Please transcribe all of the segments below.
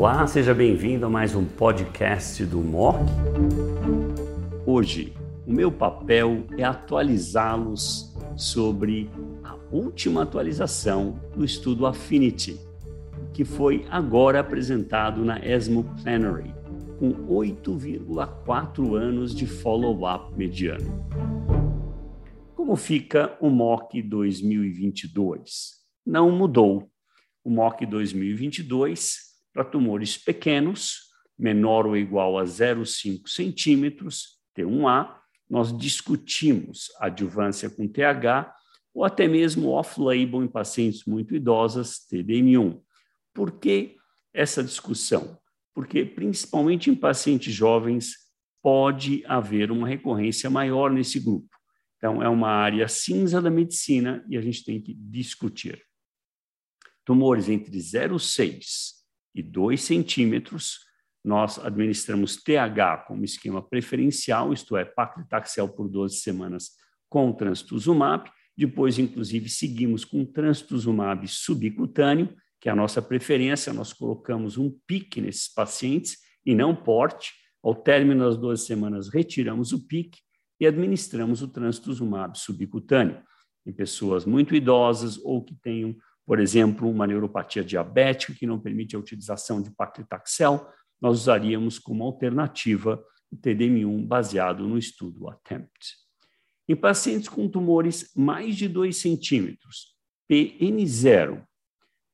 Olá, seja bem-vindo a mais um podcast do MOC. Hoje, o meu papel é atualizá-los sobre a última atualização do estudo Affinity, que foi agora apresentado na ESMO Plenary, com 8,4 anos de follow-up mediano. Como fica o MOC 2022? Não mudou. O MOC 2022 para tumores pequenos, menor ou igual a 0,5 centímetros, T1A, nós discutimos adjuvância com TH ou até mesmo off-label em pacientes muito idosas, TDM1. Por que essa discussão? Porque, principalmente em pacientes jovens, pode haver uma recorrência maior nesse grupo. Então, é uma área cinza da medicina e a gente tem que discutir. Tumores entre 0,6 e 2 centímetros, nós administramos TH como esquema preferencial, isto é, paclitaxel por 12 semanas com trastuzumab, depois, inclusive, seguimos com trastuzumab subcutâneo, que é a nossa preferência, nós colocamos um pique nesses pacientes e não porte. Ao término das 12 semanas, retiramos o pique e administramos o trastuzumab subcutâneo. Em pessoas muito idosas ou que tenham por exemplo, uma neuropatia diabética que não permite a utilização de paclitaxel, nós usaríamos como alternativa o TDM1 baseado no estudo ATTEMPT. Em pacientes com tumores mais de 2 centímetros, PN0,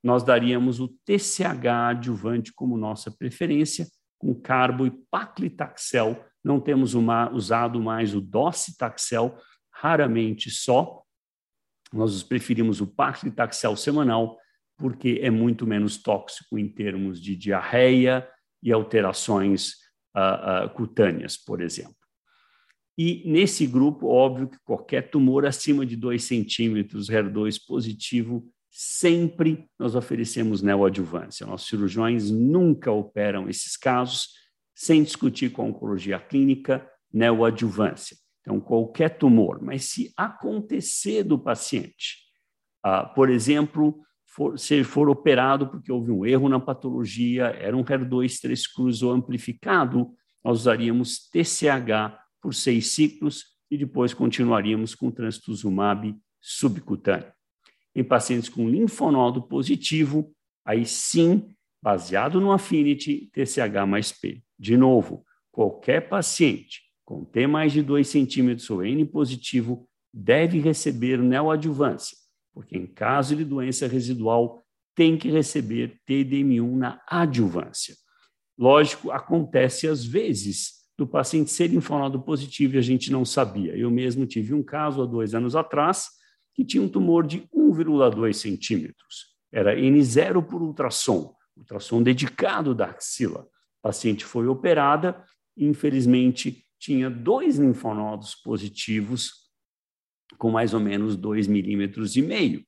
nós daríamos o TCH adjuvante como nossa preferência, com carbo e paclitaxel. Não temos uma, usado mais o docetaxel, raramente só, nós preferimos o paclitaxel semanal porque é muito menos tóxico em termos de diarreia e alterações uh, uh, cutâneas, por exemplo. E nesse grupo, óbvio que qualquer tumor acima de 2 centímetros, HER2 positivo, sempre nós oferecemos neoadjuvância. Nossos cirurgiões nunca operam esses casos sem discutir com a oncologia clínica neoadjuvância. Então, qualquer tumor, mas se acontecer do paciente, ah, por exemplo, for, se ele for operado porque houve um erro na patologia, era um HER2 3 cruz ou amplificado, nós usaríamos TCH por seis ciclos e depois continuaríamos com trastuzumab subcutâneo. Em pacientes com linfonodo positivo, aí sim, baseado no Affinity, TCH mais P. De novo, qualquer paciente com T mais de 2 centímetros ou N positivo deve receber neoadjuvância, porque em caso de doença residual tem que receber TDM1 na adjuvância. Lógico, acontece às vezes do paciente ser linfonodo positivo e a gente não sabia. Eu mesmo tive um caso há dois anos atrás que tinha um tumor de 1,2 centímetros. Era N0 por ultrassom, ultrassom dedicado da axila. A paciente foi operada infelizmente, tinha dois linfonodos positivos com mais ou menos 2 milímetros e meio.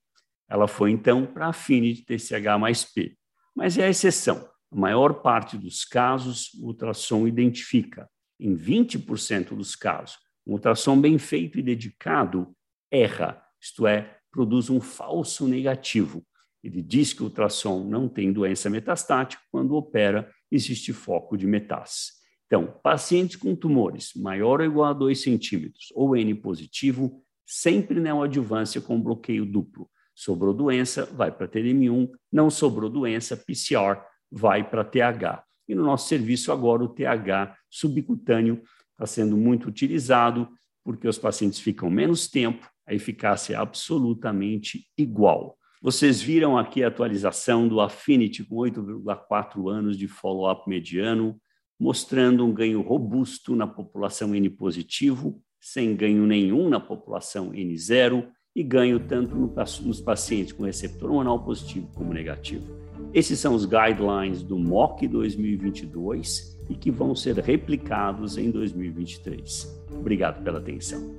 Ela foi então para a Affinity TCH mais P. Mas é a exceção. A maior parte dos casos, o ultrassom identifica. Em 20% dos casos, um ultrassom bem feito e dedicado erra, isto é, produz um falso negativo. Ele diz que o ultrassom não tem doença metastática, quando opera, existe foco de metástase. Então, pacientes com tumores maior ou igual a 2 centímetros ou N positivo, sempre neoadjuvância com bloqueio duplo. Sobrou doença, vai para TDM1, não sobrou doença, PCR, vai para TH. E no nosso serviço agora o TH subcutâneo está sendo muito utilizado, porque os pacientes ficam menos tempo, a eficácia é absolutamente igual. Vocês viram aqui a atualização do Affinity com 8,4 anos de follow-up mediano, mostrando um ganho robusto na população N positivo, sem ganho nenhum na população N0 e ganho tanto nos pacientes com receptor hormonal positivo como negativo. Esses são os guidelines do MOC 2022 e que vão ser replicados em 2023. Obrigado pela atenção.